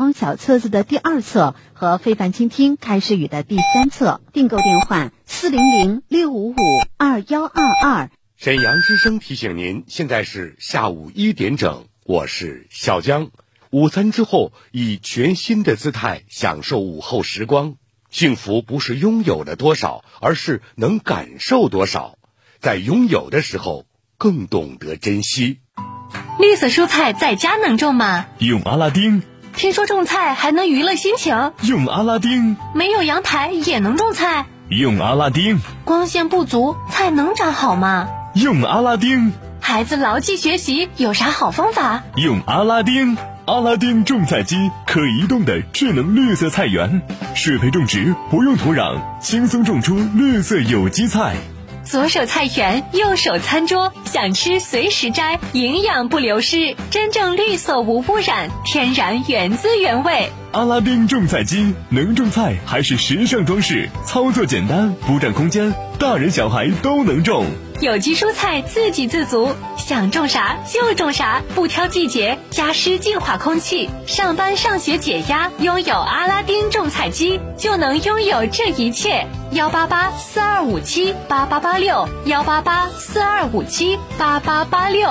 方小册子的第二册和非凡倾听开始语的第三册，订购电话四零零六五五二幺二二。沈阳之声提醒您，现在是下午一点整，我是小江。午餐之后，以全新的姿态享受午后时光。幸福不是拥有了多少，而是能感受多少。在拥有的时候，更懂得珍惜。绿色蔬菜在家能种吗？用阿拉丁。听说种菜还能娱乐心情，用阿拉丁；没有阳台也能种菜，用阿拉丁；光线不足，菜能长好吗？用阿拉丁。孩子牢记学习，有啥好方法？用阿拉丁，阿拉丁种菜机，可移动的智能绿色菜园，水培种植，不用土壤，轻松种出绿色有机菜。左手菜园，右手餐桌，想吃随时摘，营养不流失，真正绿色无污染，天然原汁原味。阿拉丁种菜机能种菜，还是时尚装饰，操作简单，不占空间，大人小孩都能种。有机蔬菜自给自足，想种啥就种啥，不挑季节，加湿净化空气，上班上学解压。拥有阿拉丁种菜机，就能拥有这一切。幺八八四二五七八八八六，幺八八四二五七八八八六。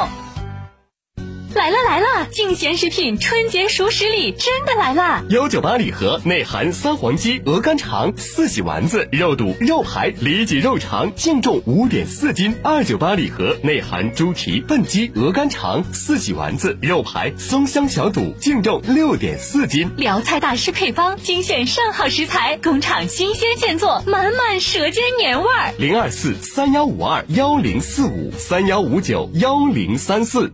来了来了！净贤食品春节熟食礼真的来了！幺九八礼盒内含三黄鸡、鹅肝肠、四喜丸子、肉肚、肉排、里脊肉肠，净重五点四斤。二九八礼盒内含猪蹄、笨鸡、鹅肝肠、四喜丸子、肉排、松香小肚，净重六点四斤。辽菜大师配方，精选上好食材，工厂新鲜现做，满满舌尖年味儿。零二四三幺五二幺零四五三幺五九幺零三四。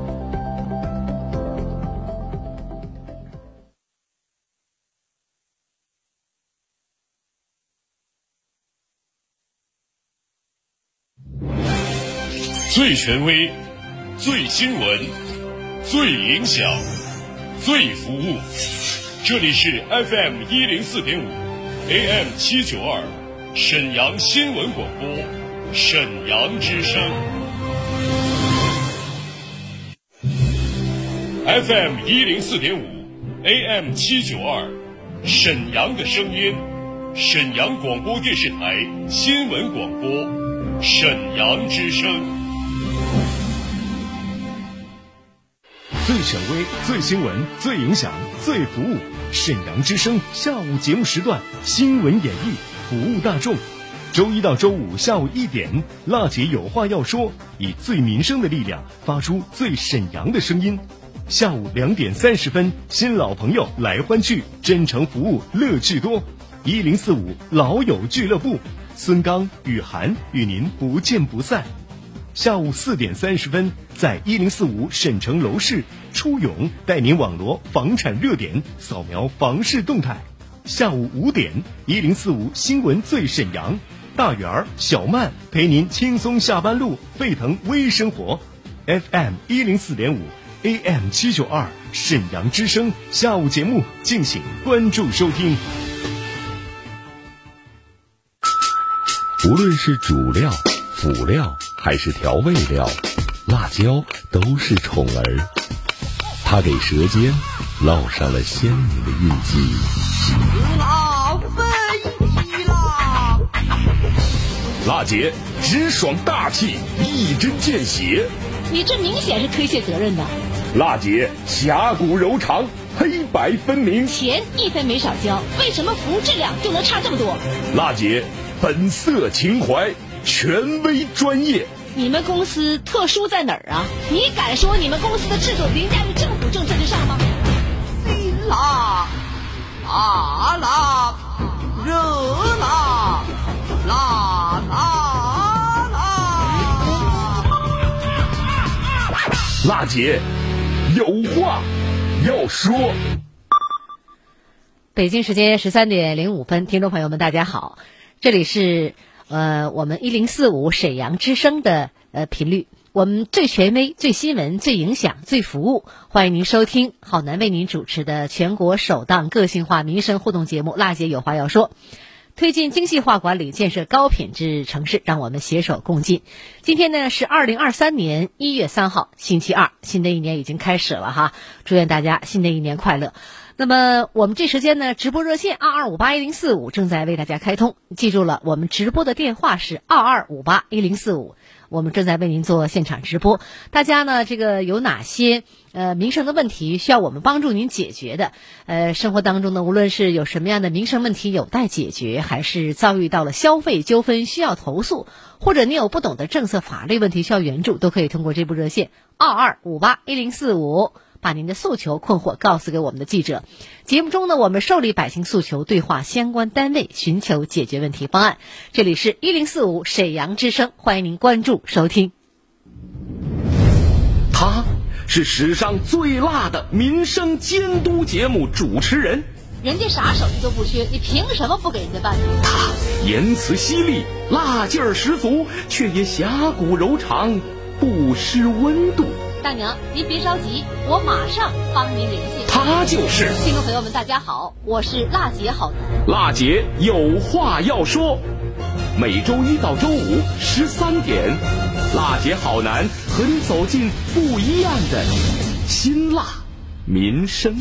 最权威，最新闻，最影响，最服务。这里是 FM 一零四点五，AM 七九二，沈阳新闻广播，沈阳之声。FM 一零四点五，AM 七九二，沈阳的声音，沈阳广播电视台新闻广播，沈阳之声。最权威、最新闻、最影响、最服务，沈阳之声下午节目时段新闻演绎，服务大众。周一到周五下午一点，辣姐有话要说，以最民生的力量发出最沈阳的声音。下午两点三十分，新老朋友来欢聚，真诚服务乐趣多。一零四五老友俱乐部，孙刚、雨涵与您不见不散。下午四点三十分，在一零四五沈城楼市，初勇带您网罗房产热点，扫描房市动态。下午五点，一零四五新闻最沈阳，大圆儿、小曼陪您轻松下班路，沸腾微生活。FM 一零四点五，AM 七九二，沈阳之声下午节目，敬请关注收听。无论是主料、辅料。还是调味料，辣椒都是宠儿，它给舌尖烙上了鲜明的印记。辣飞机啦！辣姐直爽大气，一针见血。你这明显是推卸责任的。辣姐侠骨柔肠，黑白分明。钱一分没少交，为什么服务质量就能差这么多？辣姐本色情怀。权威专业，你们公司特殊在哪儿啊？你敢说你们公司的制度凌驾于政府政策之上吗？辣辣辣，热辣辣辣辣！辣姐有话要说。北京时间十三点零五分，听众朋友们，大家好，这里是呃我们一零四五沈阳之声的呃频率，我们最权威、最新闻、最影响、最服务，欢迎您收听郝楠为您主持的全国首档个性化民生互动节目《辣姐有话要说》。推进精细化管理，建设高品质城市，让我们携手共进。今天呢是二零二三年一月三号，星期二，新的一年已经开始了哈，祝愿大家新的一年快乐。那么我们这时间呢，直播热线二二五八一零四五正在为大家开通，记住了，我们直播的电话是二二五八一零四五。我们正在为您做现场直播，大家呢，这个有哪些呃民生的问题需要我们帮助您解决的？呃，生活当中呢，无论是有什么样的民生问题有待解决，还是遭遇到了消费纠纷需要投诉，或者你有不懂的政策法律问题需要援助，都可以通过这部热线二二五八一零四五。把您的诉求困惑告诉给我们的记者。节目中呢，我们受理百姓诉求，对话相关单位，寻求解决问题方案。这里是一零四五沈阳之声，欢迎您关注收听。他是史上最辣的民生监督节目主持人，人家啥手艺都不缺，你凭什么不给人家办？他言辞犀利，辣劲儿十足，却也侠骨柔肠，不失温度。大娘，您别着急，我马上帮您联系。他就是听众朋友们，大家好，我是辣姐好男。辣姐有话要说，每周一到周五十三点，辣姐好男和你走进不一样的辛辣民生。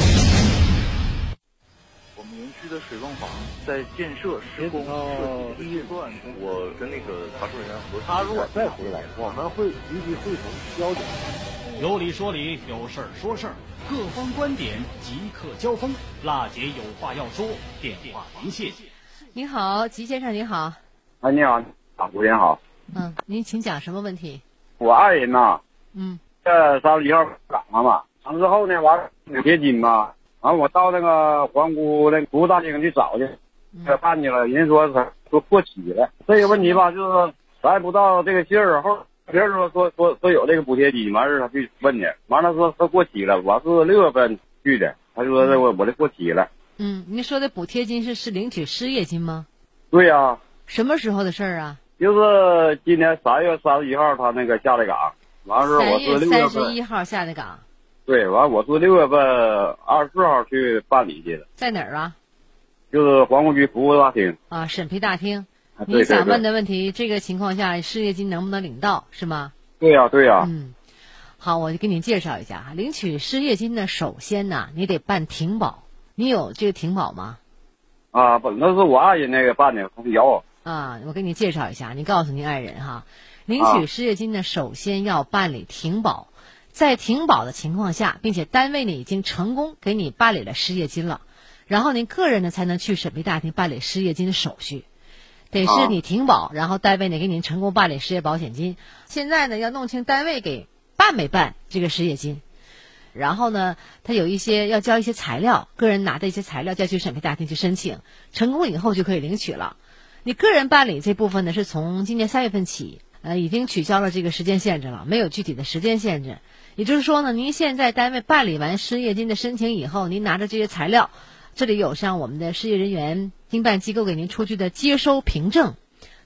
的水泵房在建设施工设计预算，我跟那个查收人员核他如果再回来，我们会立即会同交警。有理说理，有事儿说事儿，各方观点即刻交锋。辣姐有话要说，电话连线。您好，吉先生，您好。哎，你好，啊，吴先好。嗯，您请讲什么问题？我爱人呐，嗯，这三十一号岗了嘛，完之后呢，完补贴金嘛，完我到那个皇姑那服务大厅去找去，他办去了，人家说说过期了。这个问题吧，就是咱也不知道这个信儿后。别人说说说说有这个补贴金，完事他去问去，完了说说过期了，我是六月份去的，他说这我我这过期了。嗯，您说的补贴金是是领取失业金吗？对呀。什么时候的事儿啊？就是今年三月三十一号他那个下的岗，完事我是六月三十一号下的岗。对，完我是六月份二十四号去办理去的。在哪儿啊？就是皇姑区服务大厅。啊，审批大厅。你想问的问题，这个情况下失业金能不能领到，是吗？对呀，对呀。嗯，好，我就给你介绍一下哈。领取失业金呢，首先呢，你得办停保。你有这个停保吗？啊，不，那是我爱人那个办的，他有。啊，我给你介绍一下，你告诉您爱人哈，领取失业金呢，首先要办理停保。在停保的情况下，并且单位呢已经成功给你办理了失业金了，然后您个人呢才能去审批大厅办理失业金的手续。得是你停保，然后单位呢给您成功办理失业保险金。现在呢要弄清单位给办没办这个失业金，然后呢他有一些要交一些材料，个人拿的一些材料，再去审批大厅去申请，成功以后就可以领取了。你个人办理这部分呢是从今年三月份起，呃已经取消了这个时间限制了，没有具体的时间限制。也就是说呢，您现在单位办理完失业金的申请以后，您拿着这些材料。这里有像我们的失业人员经办机构给您出具的接收凭证、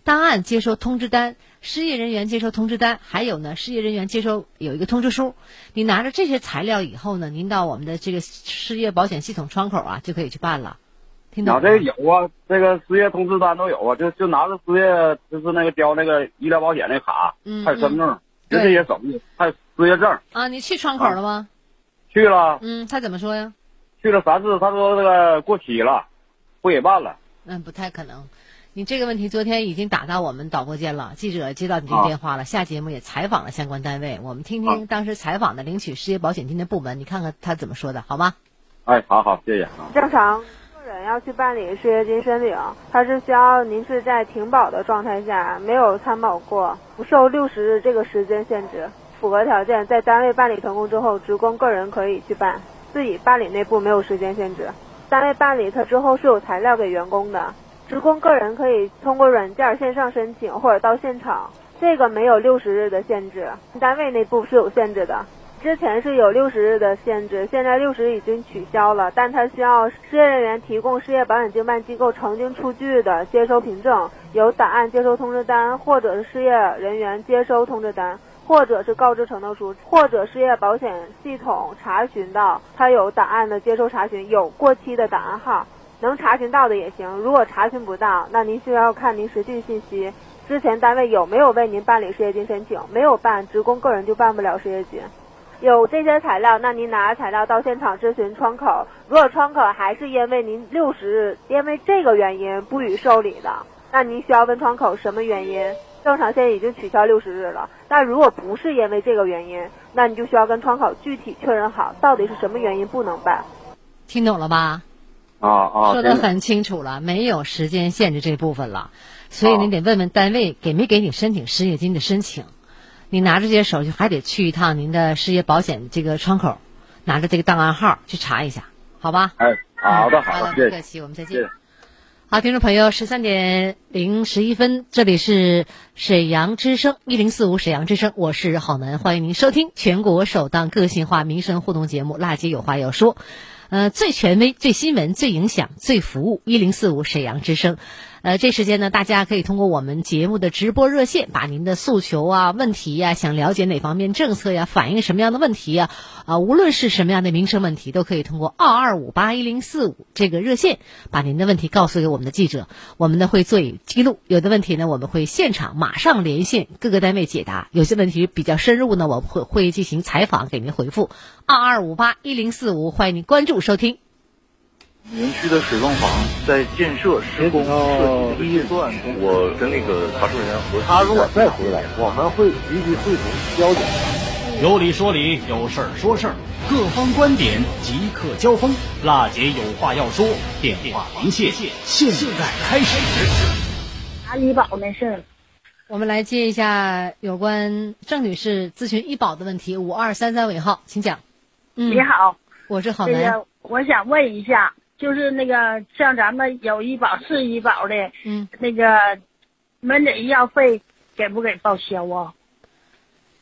档案接收通知单、失业人员接收通知单，还有呢，失业人员接收有一个通知书。你拿着这些材料以后呢，您到我们的这个失业保险系统窗口啊，就可以去办了。听懂吗？这个有啊，这个失业通知单都有啊，就就拿着失业就是那个交那个医疗保险那卡，还有身份证，就这些手续，还有失业证。啊，你去窗口了吗？去了。嗯，他怎么说呀？去了三次，他说那个过期了，不给办了。嗯，不太可能。你这个问题昨天已经打到我们导播间了，记者接到你这个电话了，下节目也采访了相关单位，我们听听当时采访的领取失业保险金的部门，你看看他怎么说的，好吗？哎，好好，谢谢。正常个人要去办理失业金申领，他是需要您是在停保的状态下，没有参保过，不受六十日这个时间限制，符合条件，在单位办理成功之后，职工个人可以去办。自己办理内部没有时间限制，单位办理它之后是有材料给员工的，职工个人可以通过软件线上申请或者到现场，这个没有六十日的限制，单位内部是有限制的。之前是有六十日的限制，现在六十日已经取消了，但它需要失业人员提供失业保险经办机构曾经出具的接收凭证、有档案接收通知单，或者是失业人员接收通知单，或者是告知承诺书，或者失业保险系统查询到他有档案的接收查询，有过期的档案号，能查询到的也行。如果查询不到，那您需要看您实际信息。之前单位有没有为您办理失业金申请？没有办，职工个人就办不了失业金。有这些材料，那您拿材料到现场咨询窗口。如果窗口还是因为您六十日因为这个原因不予受理的，那您需要问窗口什么原因。正常现在已经取消六十日了，但如果不是因为这个原因，那你就需要跟窗口具体确认好到底是什么原因不能办。听懂了吧？啊啊，说得很清楚了，没有时间限制这部分了，所以你得问问单位给没给你申请失业金的申请。你拿着这些手续，还得去一趟您的失业保险这个窗口，拿着这个档案号去查一下，好吧？哎，好的，好好的，不客气，我们再见。好，听众朋友，十三点零十一分，这里是沈阳之声一零四五沈阳之声，我是郝楠，欢迎您收听全国首档个性化民生互动节目《辣姐有话要说》，呃，最权威、最新闻、最影响、最服务，一零四五沈阳之声。呃，这时间呢，大家可以通过我们节目的直播热线，把您的诉求啊、问题呀、想了解哪方面政策呀、反映什么样的问题呀，啊，无论是什么样的民生问题，都可以通过二二五八一零四五这个热线，把您的问题告诉给我们的记者，我们呢会做以记录。有的问题呢，我们会现场马上连线各个单位解答；有些问题比较深入呢，我会会进行采访给您回复。二二五八一零四五，欢迎您关注收听。园区的水泵房在建设施工设计第一段，我跟那个查收人员核他如果再回来，我们会积极会同交警。有理说理，有事儿说事儿，各方观点即刻交锋。辣姐有话要说，电话连线现在开始。查医保没事儿，我们来接一下有关郑女士咨询医保的问题，五二三三尾号，请讲。嗯，你好，我是郝那楠。个我想问一下，就是那个像咱们有医保、是医保的，嗯，那个门诊医药费给不给报销啊？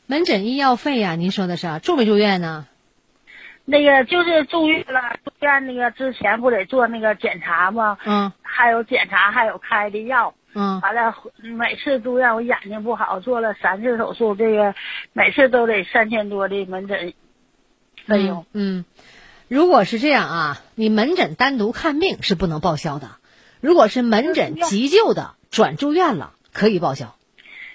门诊医药费呀、您说的是啊住没住院呢？那个就是住院了，住院那个之前不得做那个检查吗？嗯，还有检查，还有开的药。嗯，完了，每次住院我眼睛不好，做了三次手术，这个每次都得三千多的门诊费用。嗯，如果是这样啊，你门诊单独看病是不能报销的。如果是门诊急救的转住院了，可以报销。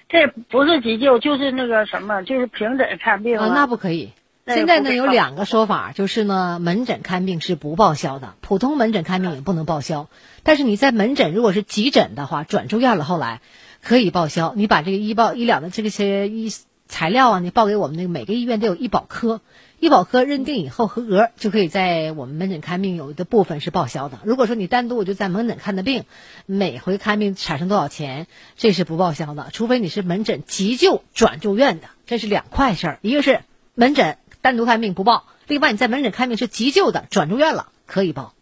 这不是急救，就是那个什么，就是平诊看病啊，那不可以。现在呢有两两个说法，就是呢门诊看病是不报销的，普通门诊看病也不能报销。但是你在门诊如果是急诊的话，转住院了后来可以报销。你把这个医保医疗的这个些医材料啊，你报给我们那个每个医院都有医保科，医保科认定以后合格，就可以在我们门诊看病有的部分是报销的。如果说你单独我就在门诊看的病，每回看病产生多少钱，这是不报销的。除非你是门诊急救转住院的，这是两块事儿。一个是门诊单独看病不报，另外你在门诊看病是急救的转住院了可以报。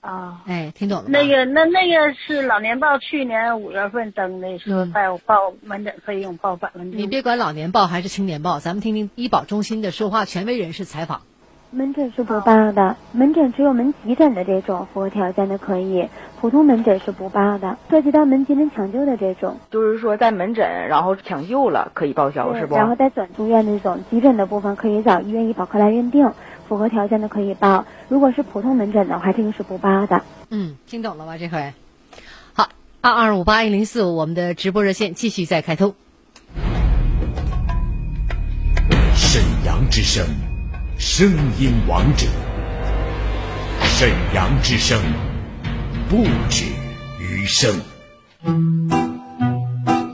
啊，哎，听懂了？那个那那个是老年报去年五月份登的，说报报门诊费用报百分之。你别管老年报还是青年报，咱们听听医保中心的说话权威人士采访。门诊是不报的，门诊只有门急诊的这种符合条件的可以，普通门诊是不报的。涉及到门急诊抢救的这种，就是说在门诊然后抢救了可以报销是不？然后再转住院那种急诊的部分，可以找医院医保科来认定，符合条件的可以报。如果是普通门诊的话，这个是不报的。嗯，听懂了吧？这回好，二二五八一零四五，我们的直播热线继续再开通。沈阳之声，声音王者。沈阳之声，不止余生。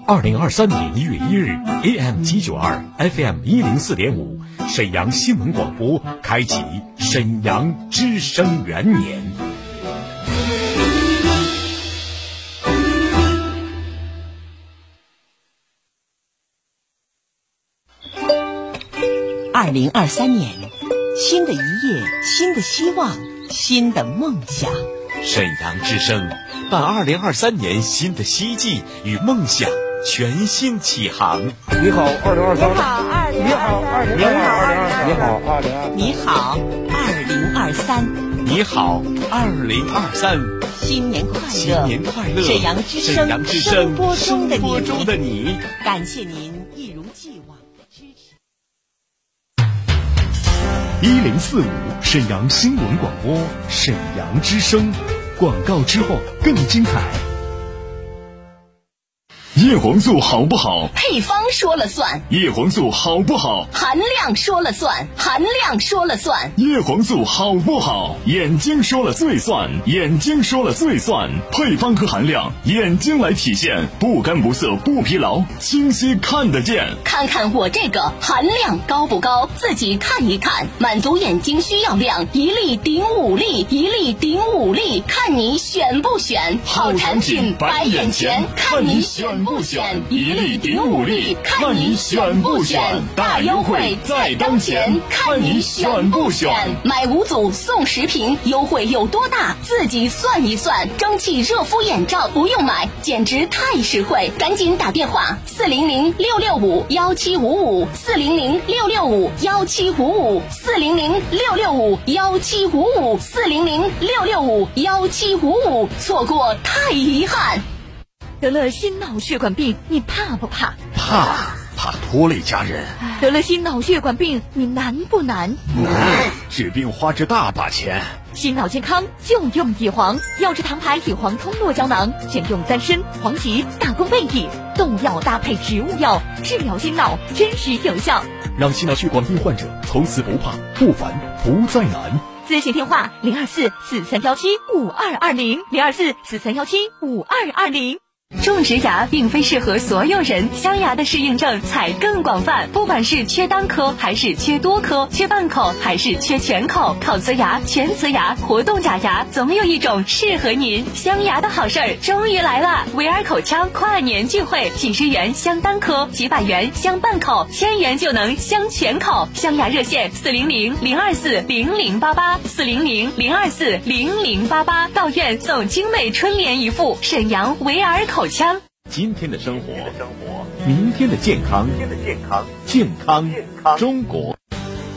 二零二三年一月一日，AM 七九二，FM 一零四点五，沈阳新闻广播开启沈阳之声元年。二零二三年，新的一页，新的希望，新的梦想。沈阳之声，伴二零二三年新的希冀与梦想全新启航。你好，二零二三。你好，二零二你好，二零二。你好，二零二三。你好，二零二三。新年快乐！新年快乐！沈阳之声，沈阳之声，播中的播中的你，感谢您一如既往的支持。一零四五沈阳新闻广播，沈阳之声。广告之后更精彩。叶黄素好不好？配方说了算。叶黄素好不好？含量说了算。含量说了算。叶黄素好不好？眼睛说了最算。眼睛说了最算。配方和含量，眼睛来体现，不干不涩不疲劳，清晰看得见。看看我这个含量高不高？自己看一看，满足眼睛需要量，一粒顶五粒，一粒顶五粒，看你选不选？好产品摆眼前，看你选。不选一粒顶五粒，看你选不选？大优惠在当前，看你选不选？买五组送十瓶，优惠有多大？自己算一算。蒸汽热敷眼罩不用买，简直太实惠！赶紧打电话：四零零六六五幺七五五，四零零六六五幺七五五，四零零六六五幺七五五，四零零六六五幺七五五。错过太遗憾。得了心脑血管病，你怕不怕？怕，怕拖累家人。得了心脑血管病，你难不难？难，治病花着大把钱。心脑健康就用乙黄，药之堂牌乙黄通络胶囊，选用丹参、黄芪、大功贝体，动药搭配植物药，治疗心脑真实有效。让心脑血管病患者从此不怕、不烦、不再难。咨询电话：零二四四三幺七五二二零，零二四四三幺七五二二零。种植牙并非适合所有人，镶牙的适应症才更广泛。不管是缺单颗还是缺多颗，缺半口还是缺全口，烤瓷牙、全瓷牙、活动假牙，总有一种适合您。镶牙的好事儿终于来了！维尔口腔跨年聚会，几十元镶单颗，几百元镶半口，千元就能镶全口。镶牙热线：四零零零二四零零八八，四零零零二四零零八八。到院送精美春联一副。沈阳维尔口。口腔，今天的生活，明天的健康，健康中国。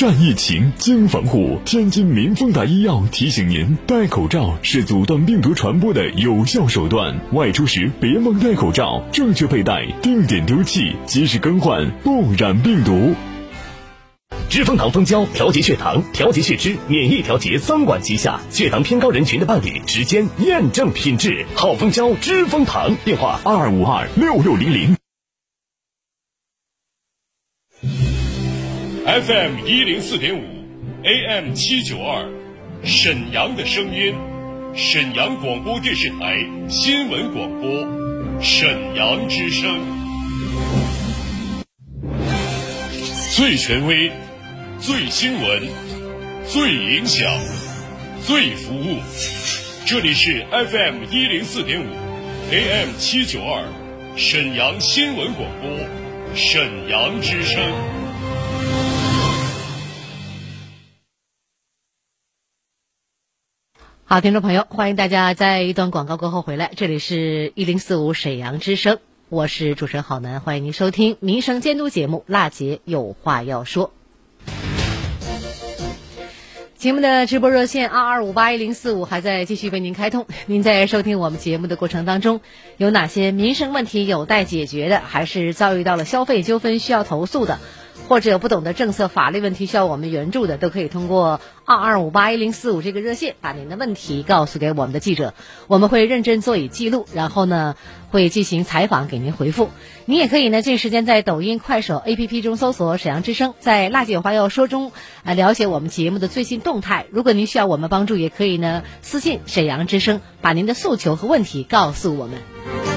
战疫情，经防护。天津民丰达医药提醒您：戴口罩是阻断病毒传播的有效手段。外出时别忘戴口罩，正确佩戴，定点丢弃，及时更换，不染病毒。知蜂糖蜂胶调节血糖、调节血脂、免疫调节三管齐下，血糖偏高人群的伴侣，时间验证品质。好蜂胶，知蜂糖。电话：二五二六六零零。FM 一零四点五，AM 七九二，沈阳的声音，沈阳广播电视台新闻广播，沈阳之声，最权威、最新闻、最影响、最服务，这里是 FM 一零四点五，AM 七九二，沈阳新闻广播，沈阳之声。好，听众朋友，欢迎大家在一段广告过后回来，这里是一零四五沈阳之声，我是主持人郝楠，欢迎您收听民生监督节目《娜姐有话要说》。节目的直播热线二二五八一零四五还在继续为您开通。您在收听我们节目的过程当中，有哪些民生问题有待解决的，还是遭遇到了消费纠纷需要投诉的？或者有不懂的政策法律问题需要我们援助的，都可以通过二二五八一零四五这个热线把您的问题告诉给我们的记者，我们会认真做以记录，然后呢会进行采访给您回复。您也可以呢，这时间在抖音、快手 APP 中搜索“沈阳之声”，在“辣姐话要说”中啊了解我们节目的最新动态。如果您需要我们帮助，也可以呢私信“沈阳之声”，把您的诉求和问题告诉我们。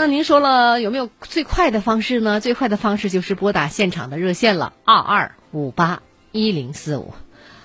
那您说了有没有最快的方式呢？最快的方式就是拨打现场的热线了，二二五八一零四五。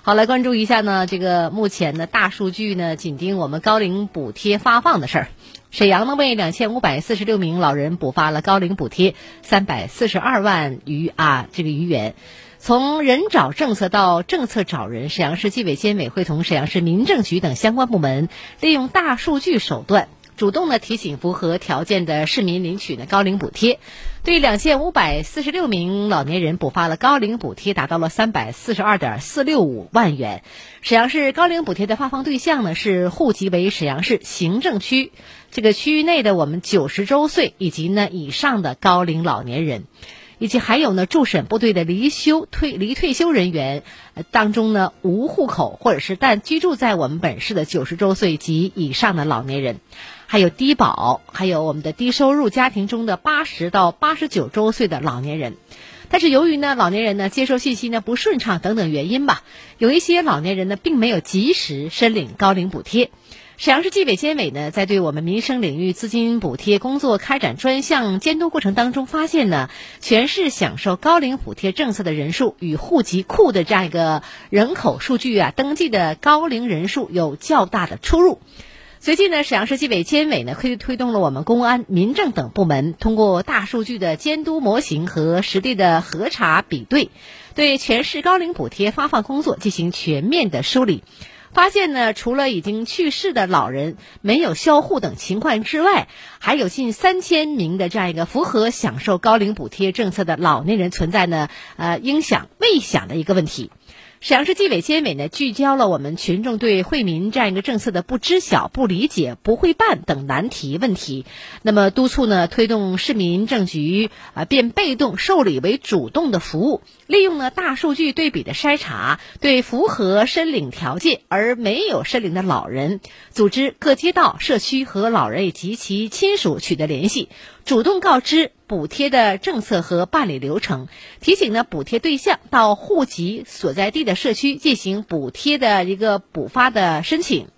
好，来关注一下呢，这个目前的大数据呢，紧盯我们高龄补贴发放的事儿。沈阳呢为两千五百四十六名老人补发了高龄补贴三百四十二万余啊这个余元。从人找政策到政策找人，沈阳市纪委监委会同沈阳市民政局等相关部门，利用大数据手段。主动的提醒符合条件的市民领取呢高龄补贴，对两千五百四十六名老年人补发了高龄补贴，达到了三百四十二点四六五万元。沈阳市高龄补贴的发放对象呢是户籍为沈阳市行政区这个区域内的我们九十周岁以及呢以上的高龄老年人。以及还有呢，驻省部队的离休退离退休人员当中呢，无户口或者是但居住在我们本市的九十周岁及以上的老年人，还有低保，还有我们的低收入家庭中的八十到八十九周岁的老年人。但是由于呢，老年人呢接收信息呢不顺畅等等原因吧，有一些老年人呢并没有及时申领高龄补贴。沈阳市纪委监委呢，在对我们民生领域资金补贴工作开展专项监督过程当中，发现呢，全市享受高龄补贴政策的人数与户籍库的这样一个人口数据啊，登记的高龄人数有较大的出入。随即呢，沈阳市纪委监委呢，推推动了我们公安、民政等部门，通过大数据的监督模型和实地的核查比对，对全市高龄补贴发放工作进行全面的梳理。发现呢，除了已经去世的老人没有销户等情况之外，还有近三千名的这样一个符合享受高龄补贴政策的老年人存在呢，呃，应享未享的一个问题。沈阳市纪委监委呢，聚焦了我们群众对惠民这样一个政策的不知晓、不理解、不会办等难题问题。那么，督促呢，推动市民政局啊变被动受理为主动的服务，利用呢大数据对比的筛查，对符合申领条件而没有申领的老人，组织各街道、社区和老人以及其亲属取得联系。主动告知补贴的政策和办理流程，提醒呢补贴对象到户籍所在地的社区进行补贴的一个补发的申请。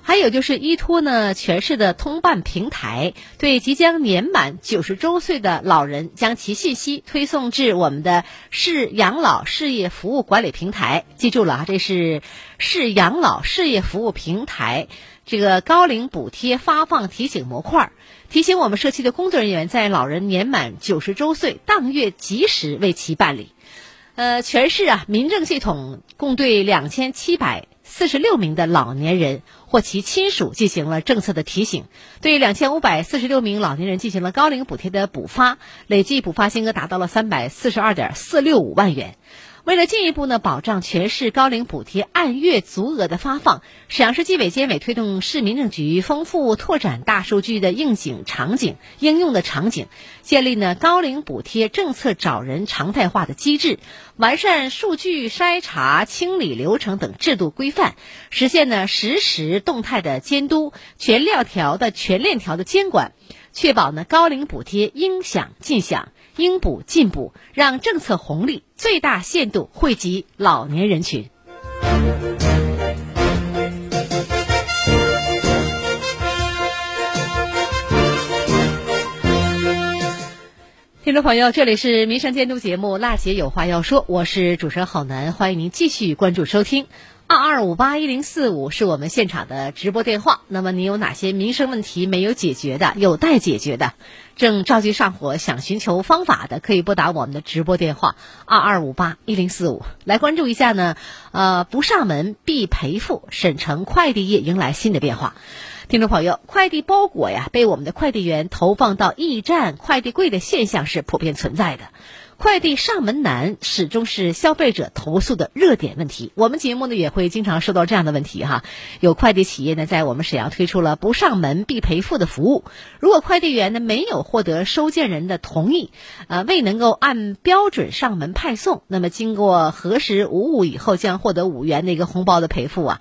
还有就是依托呢全市的通办平台，对即将年满九十周岁的老人，将其信息推送至我们的市养老事业服务管理平台。记住了啊，这是市养老事业服务平台。这个高龄补贴发放提醒模块，提醒我们社区的工作人员在老人年满九十周岁当月及时为其办理。呃，全市啊，民政系统共对两千七百四十六名的老年人或其亲属进行了政策的提醒，对两千五百四十六名老年人进行了高龄补贴的补发，累计补发金额达到了三百四十二点四六五万元。为了进一步呢保障全市高龄补贴按月足额的发放，沈阳市纪委监委推动市民政局丰富拓展大数据的应景场景应用的场景，建立呢高龄补贴政策找人常态化的机制，完善数据筛查清理流程等制度规范，实现呢实时动态的监督、全链条的全链条的监管，确保呢高龄补贴应享尽享。应补尽补，让政策红利最大限度惠及老年人群。听众朋友，这里是民生监督节目《辣姐有话要说》，我是主持人郝楠，欢迎您继续关注收听。二二五八一零四五是我们现场的直播电话。那么，你有哪些民生问题没有解决的、有待解决的，正着急上火、想寻求方法的，可以拨打我们的直播电话二二五八一零四五来关注一下呢。呃，不上门必赔付，省城快递业迎来新的变化。听众朋友，快递包裹呀被我们的快递员投放到驿站快递柜的现象是普遍存在的。快递上门难始终是消费者投诉的热点问题。我们节目呢也会经常收到这样的问题哈。有快递企业呢在我们沈阳推出了不上门必赔付的服务。如果快递员呢没有获得收件人的同意，呃未能够按标准上门派送，那么经过核实无误以后，将获得五元的一个红包的赔付啊。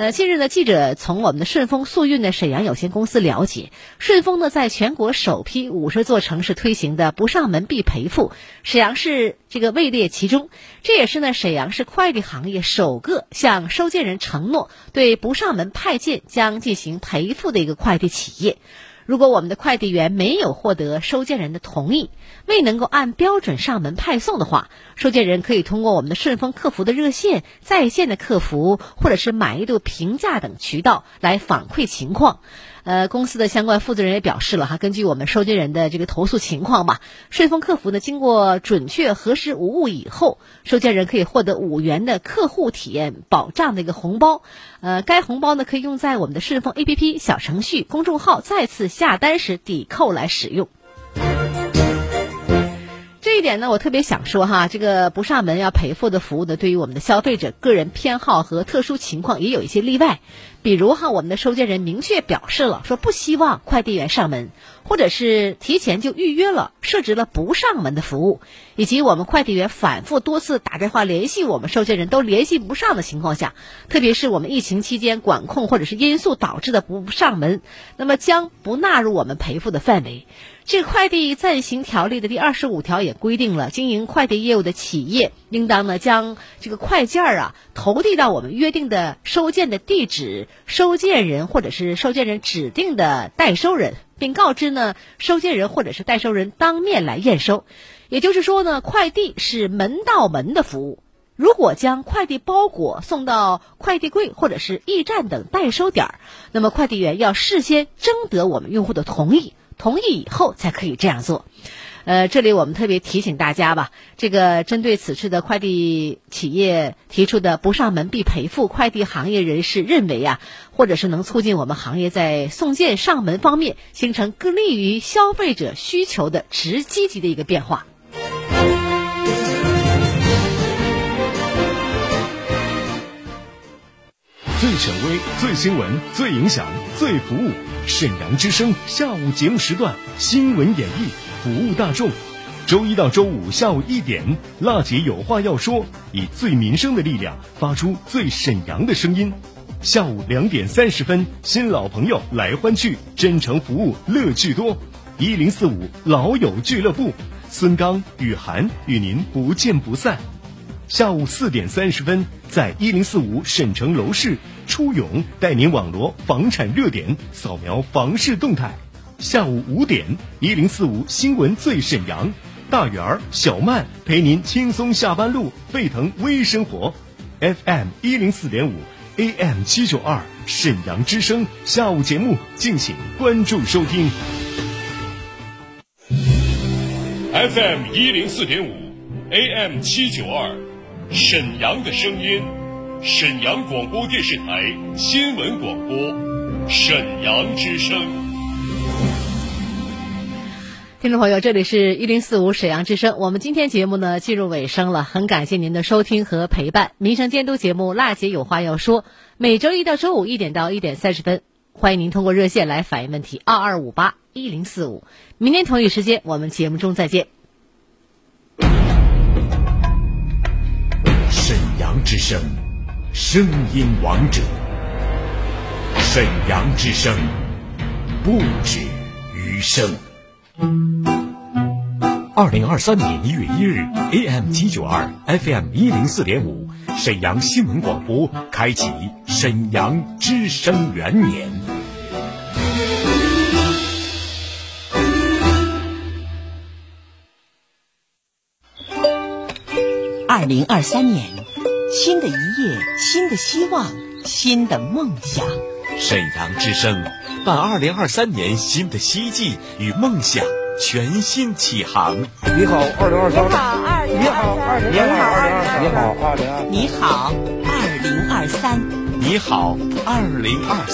呃，近日呢，记者从我们的顺丰速运的沈阳有限公司了解，顺丰呢在全国首批五十座城市推行的不上门必赔付，沈阳市这个位列其中。这也是呢沈阳市快递行业首个向收件人承诺对不上门派件将进行赔付的一个快递企业。如果我们的快递员没有获得收件人的同意，未能够按标准上门派送的话，收件人可以通过我们的顺丰客服的热线、在线的客服或者是满意度评价等渠道来反馈情况。呃，公司的相关负责人也表示了哈，根据我们收件人的这个投诉情况吧，顺丰客服呢经过准确核实无误以后，收件人可以获得五元的客户体验保障的一个红包。呃，该红包呢可以用在我们的顺丰 APP 小程序、公众号再次下单时抵扣来使用。这一点呢，我特别想说哈，这个不上门要赔付的服务呢，对于我们的消费者个人偏好和特殊情况也有一些例外。比如哈，我们的收件人明确表示了说不希望快递员上门，或者是提前就预约了设置了不上门的服务，以及我们快递员反复多次打电话联系我们收件人都联系不上的情况下，特别是我们疫情期间管控或者是因素导致的不上门，那么将不纳入我们赔付的范围。这个快递暂行条例的第二十五条也规定了，经营快递业务的企业应当呢将这个快件儿啊投递到我们约定的收件的地址、收件人或者是收件人指定的代收人，并告知呢收件人或者是代收人当面来验收。也就是说呢，快递是门到门的服务。如果将快递包裹送到快递柜或者是驿站等代收点儿，那么快递员要事先征得我们用户的同意。同意以后才可以这样做，呃，这里我们特别提醒大家吧，这个针对此次的快递企业提出的不上门必赔付，快递行业人士认为啊，或者是能促进我们行业在送件上门方面形成更利于消费者需求的直积极的一个变化。最权威、最新闻、最影响、最服务。沈阳之声下午节目时段新闻演绎，服务大众。周一到周五下午一点，娜姐有话要说，以最民生的力量发出最沈阳的声音。下午两点三十分，新老朋友来欢聚，真诚服务乐趣多。一零四五老友俱乐部，孙刚、雨涵与您不见不散。下午四点三十分，在一零四五沈城楼市，初勇带您网罗房产热点，扫描房市动态。下午五点，一零四五新闻最沈阳，大圆儿、小曼陪您轻松下班路，沸腾微生活。FM 一零四点五，AM 七九二，沈阳之声下午节目，敬请关注收听。FM 一零四点五，AM 七九二，沈阳的声音，沈阳广播电视台新闻广播，沈阳之声。听众朋友，这里是一零四五沈阳之声。我们今天节目呢进入尾声了，很感谢您的收听和陪伴。民生监督节目《辣姐有话要说》，每周一到周五一点到一点三十分，欢迎您通过热线来反映问题，二二五八一零四五。明天同一时间，我们节目中再见。之声，声音王者。沈阳之声，不止余生。二零二三年一月一日，AM 七九二，FM 一零四点五，沈阳新闻广播开启沈阳之声元年。二零二三年，新的一页，新的希望，新的梦想。沈阳之声，伴二零二三年新的希冀与梦想全新启航。你好，二零二三。你好，二零你好，二零二三。你好，二零二三。你好，二零二三。